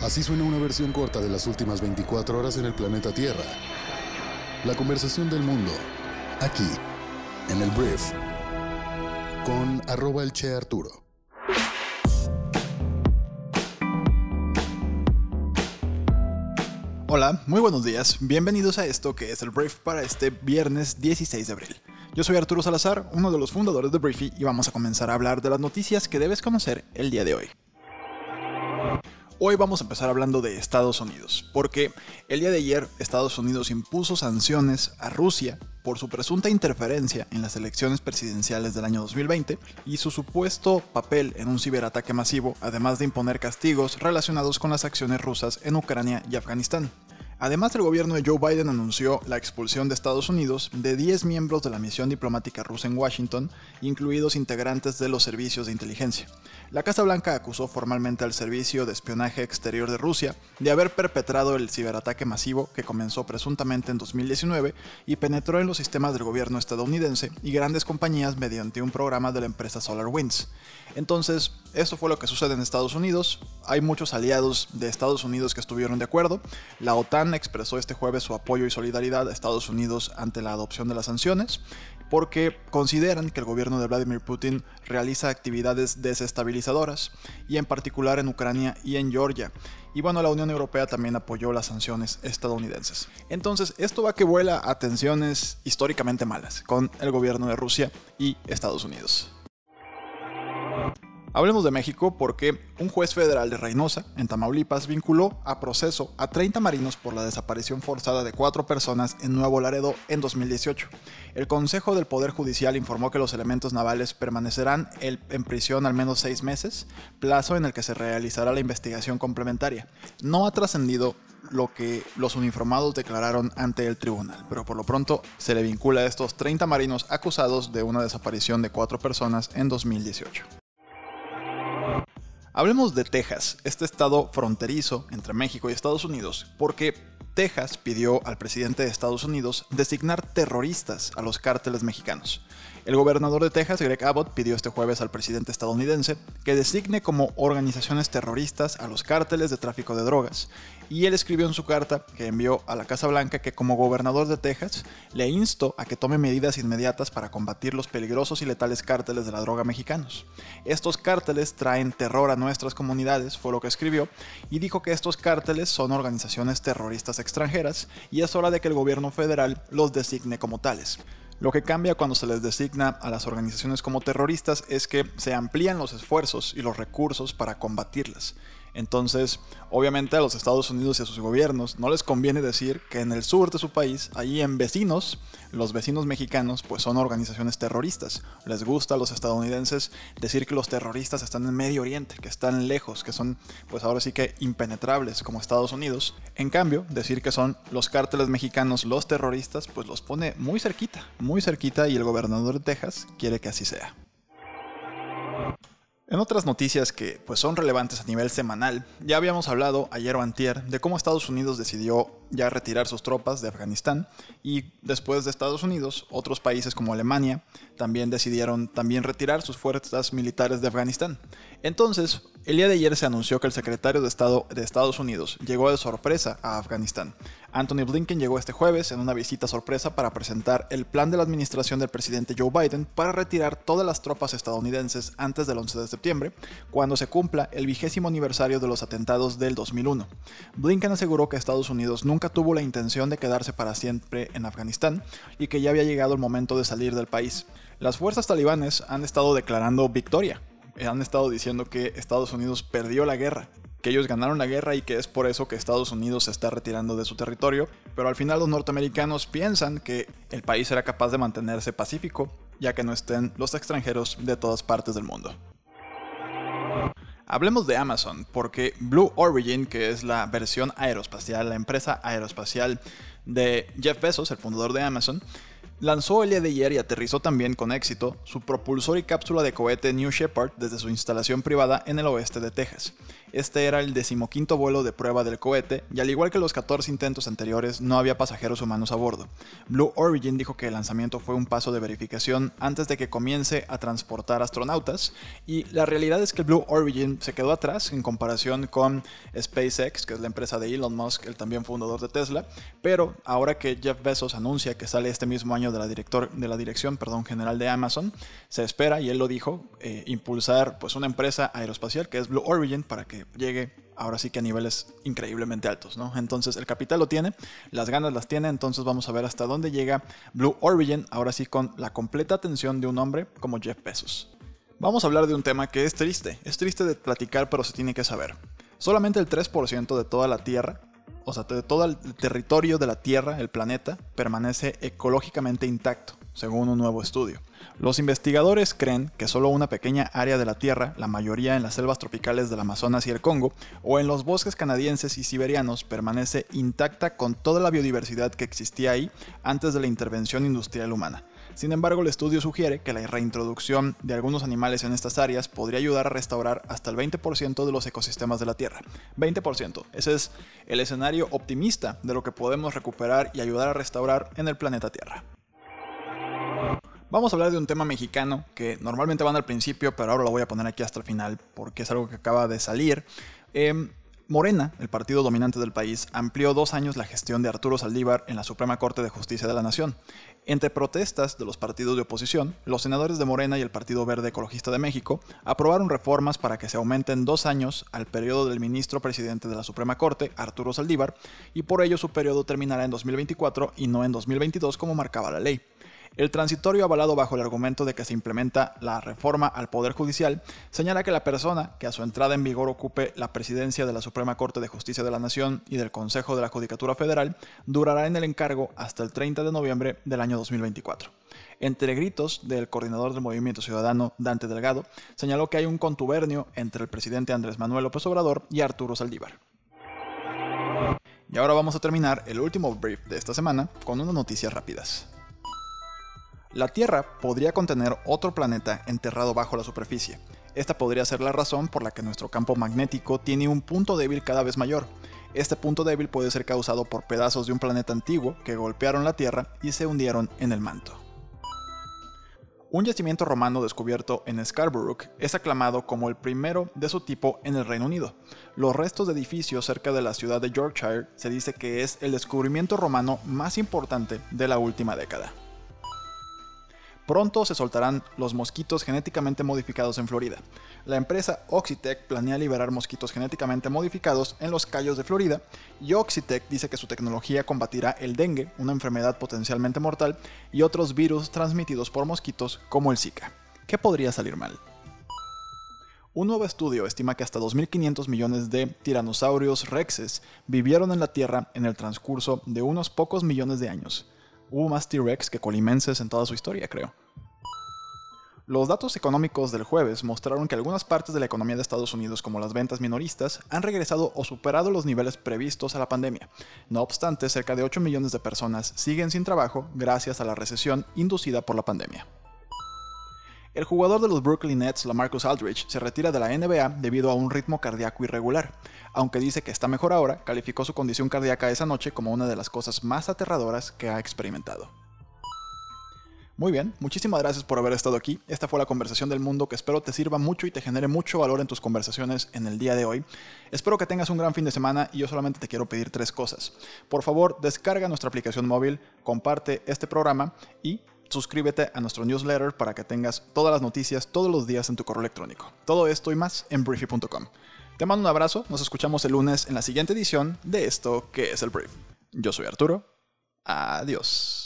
Así suena una versión corta de las últimas 24 horas en el planeta Tierra. La conversación del mundo, aquí, en el Brief, con arroba el Che Arturo. Hola, muy buenos días, bienvenidos a esto que es el Brief para este viernes 16 de abril. Yo soy Arturo Salazar, uno de los fundadores de Briefy, y vamos a comenzar a hablar de las noticias que debes conocer el día de hoy. Hoy vamos a empezar hablando de Estados Unidos, porque el día de ayer Estados Unidos impuso sanciones a Rusia por su presunta interferencia en las elecciones presidenciales del año 2020 y su supuesto papel en un ciberataque masivo, además de imponer castigos relacionados con las acciones rusas en Ucrania y Afganistán. Además, el gobierno de Joe Biden anunció la expulsión de Estados Unidos de 10 miembros de la misión diplomática rusa en Washington, incluidos integrantes de los servicios de inteligencia. La Casa Blanca acusó formalmente al Servicio de Espionaje Exterior de Rusia de haber perpetrado el ciberataque masivo que comenzó presuntamente en 2019 y penetró en los sistemas del gobierno estadounidense y grandes compañías mediante un programa de la empresa SolarWinds. Entonces, esto fue lo que sucede en Estados Unidos. Hay muchos aliados de Estados Unidos que estuvieron de acuerdo. La OTAN expresó este jueves su apoyo y solidaridad a Estados Unidos ante la adopción de las sanciones porque consideran que el gobierno de Vladimir Putin realiza actividades desestabilizadoras, y en particular en Ucrania y en Georgia. Y bueno, la Unión Europea también apoyó las sanciones estadounidenses. Entonces, esto va que vuela a tensiones históricamente malas con el gobierno de Rusia y Estados Unidos. Hablemos de México porque un juez federal de Reynosa, en Tamaulipas, vinculó a proceso a 30 marinos por la desaparición forzada de cuatro personas en Nuevo Laredo en 2018. El Consejo del Poder Judicial informó que los elementos navales permanecerán en prisión al menos seis meses, plazo en el que se realizará la investigación complementaria. No ha trascendido lo que los uniformados declararon ante el tribunal, pero por lo pronto se le vincula a estos 30 marinos acusados de una desaparición de cuatro personas en 2018. Hablemos de Texas, este estado fronterizo entre México y Estados Unidos, porque Texas pidió al presidente de Estados Unidos designar terroristas a los cárteles mexicanos. El gobernador de Texas, Greg Abbott, pidió este jueves al presidente estadounidense que designe como organizaciones terroristas a los cárteles de tráfico de drogas. Y él escribió en su carta que envió a la Casa Blanca que como gobernador de Texas le insto a que tome medidas inmediatas para combatir los peligrosos y letales cárteles de la droga mexicanos. Estos cárteles traen terror a nuestras comunidades, fue lo que escribió, y dijo que estos cárteles son organizaciones terroristas extranjeras y es hora de que el gobierno federal los designe como tales. Lo que cambia cuando se les designa a las organizaciones como terroristas es que se amplían los esfuerzos y los recursos para combatirlas. Entonces, obviamente a los Estados Unidos y a sus gobiernos no les conviene decir que en el sur de su país, allí en vecinos, los vecinos mexicanos pues son organizaciones terroristas. Les gusta a los estadounidenses decir que los terroristas están en Medio Oriente, que están lejos, que son pues ahora sí que impenetrables como Estados Unidos. En cambio, decir que son los cárteles mexicanos los terroristas pues los pone muy cerquita, muy cerquita y el gobernador de Texas quiere que así sea. En otras noticias que pues, son relevantes a nivel semanal, ya habíamos hablado ayer o antier de cómo Estados Unidos decidió ya retirar sus tropas de Afganistán y después de Estados Unidos, otros países como Alemania también decidieron también retirar sus fuerzas militares de Afganistán. Entonces, el día de ayer se anunció que el secretario de Estado de Estados Unidos llegó de sorpresa a Afganistán. Anthony Blinken llegó este jueves en una visita sorpresa para presentar el plan de la administración del presidente Joe Biden para retirar todas las tropas estadounidenses antes del 11 de septiembre, cuando se cumpla el vigésimo aniversario de los atentados del 2001. Blinken aseguró que Estados Unidos nunca tuvo la intención de quedarse para siempre en Afganistán y que ya había llegado el momento de salir del país. Las fuerzas talibanes han estado declarando victoria. Han estado diciendo que Estados Unidos perdió la guerra, que ellos ganaron la guerra y que es por eso que Estados Unidos se está retirando de su territorio, pero al final los norteamericanos piensan que el país será capaz de mantenerse pacífico, ya que no estén los extranjeros de todas partes del mundo. Hablemos de Amazon, porque Blue Origin, que es la versión aeroespacial, la empresa aeroespacial de Jeff Bezos, el fundador de Amazon, lanzó el día de ayer y aterrizó también con éxito su propulsor y cápsula de cohete New Shepard desde su instalación privada en el oeste de Texas. Este era el decimoquinto vuelo de prueba del cohete y al igual que los 14 intentos anteriores no había pasajeros humanos a bordo. Blue Origin dijo que el lanzamiento fue un paso de verificación antes de que comience a transportar astronautas y la realidad es que Blue Origin se quedó atrás en comparación con SpaceX, que es la empresa de Elon Musk, el también fundador de Tesla, pero ahora que Jeff Bezos anuncia que sale este mismo año de la, director, de la dirección perdón, general de Amazon, se espera, y él lo dijo, eh, impulsar pues, una empresa aeroespacial que es Blue Origin para que llegue ahora sí que a niveles increíblemente altos, ¿no? Entonces el capital lo tiene, las ganas las tiene, entonces vamos a ver hasta dónde llega Blue Origin, ahora sí con la completa atención de un hombre como Jeff Bezos. Vamos a hablar de un tema que es triste, es triste de platicar pero se tiene que saber. Solamente el 3% de toda la Tierra, o sea, todo el territorio de la Tierra, el planeta, permanece ecológicamente intacto, según un nuevo estudio. Los investigadores creen que solo una pequeña área de la Tierra, la mayoría en las selvas tropicales del Amazonas y el Congo, o en los bosques canadienses y siberianos, permanece intacta con toda la biodiversidad que existía ahí antes de la intervención industrial humana. Sin embargo, el estudio sugiere que la reintroducción de algunos animales en estas áreas podría ayudar a restaurar hasta el 20% de los ecosistemas de la Tierra. 20%. Ese es el escenario optimista de lo que podemos recuperar y ayudar a restaurar en el planeta Tierra. Vamos a hablar de un tema mexicano que normalmente van al principio, pero ahora lo voy a poner aquí hasta el final porque es algo que acaba de salir. Em, Morena, el partido dominante del país, amplió dos años la gestión de Arturo Saldívar en la Suprema Corte de Justicia de la Nación. Entre protestas de los partidos de oposición, los senadores de Morena y el Partido Verde Ecologista de México aprobaron reformas para que se aumenten dos años al periodo del ministro presidente de la Suprema Corte, Arturo Saldívar, y por ello su periodo terminará en 2024 y no en 2022 como marcaba la ley. El transitorio avalado bajo el argumento de que se implementa la reforma al Poder Judicial señala que la persona que a su entrada en vigor ocupe la presidencia de la Suprema Corte de Justicia de la Nación y del Consejo de la Judicatura Federal durará en el encargo hasta el 30 de noviembre del año 2024. Entre gritos del coordinador del Movimiento Ciudadano, Dante Delgado, señaló que hay un contubernio entre el presidente Andrés Manuel López Obrador y Arturo Saldívar. Y ahora vamos a terminar el último brief de esta semana con unas noticias rápidas. La Tierra podría contener otro planeta enterrado bajo la superficie. Esta podría ser la razón por la que nuestro campo magnético tiene un punto débil cada vez mayor. Este punto débil puede ser causado por pedazos de un planeta antiguo que golpearon la Tierra y se hundieron en el manto. Un yacimiento romano descubierto en Scarborough es aclamado como el primero de su tipo en el Reino Unido. Los restos de edificios cerca de la ciudad de Yorkshire se dice que es el descubrimiento romano más importante de la última década. Pronto se soltarán los mosquitos genéticamente modificados en Florida. La empresa Oxitec planea liberar mosquitos genéticamente modificados en los Cayos de Florida y Oxitec dice que su tecnología combatirá el dengue, una enfermedad potencialmente mortal, y otros virus transmitidos por mosquitos como el Zika. ¿Qué podría salir mal? Un nuevo estudio estima que hasta 2.500 millones de tiranosaurios rexes vivieron en la Tierra en el transcurso de unos pocos millones de años. Hubo más T-Rex que colimenses en toda su historia, creo. Los datos económicos del jueves mostraron que algunas partes de la economía de Estados Unidos, como las ventas minoristas, han regresado o superado los niveles previstos a la pandemia. No obstante, cerca de 8 millones de personas siguen sin trabajo gracias a la recesión inducida por la pandemia. El jugador de los Brooklyn Nets, LaMarcus Aldridge, se retira de la NBA debido a un ritmo cardíaco irregular. Aunque dice que está mejor ahora, calificó su condición cardíaca esa noche como una de las cosas más aterradoras que ha experimentado. Muy bien, muchísimas gracias por haber estado aquí. Esta fue la conversación del mundo que espero te sirva mucho y te genere mucho valor en tus conversaciones en el día de hoy. Espero que tengas un gran fin de semana y yo solamente te quiero pedir tres cosas. Por favor, descarga nuestra aplicación móvil, comparte este programa y suscríbete a nuestro newsletter para que tengas todas las noticias todos los días en tu correo electrónico. Todo esto y más en briefy.com. Te mando un abrazo, nos escuchamos el lunes en la siguiente edición de esto que es el Brief. Yo soy Arturo. Adiós.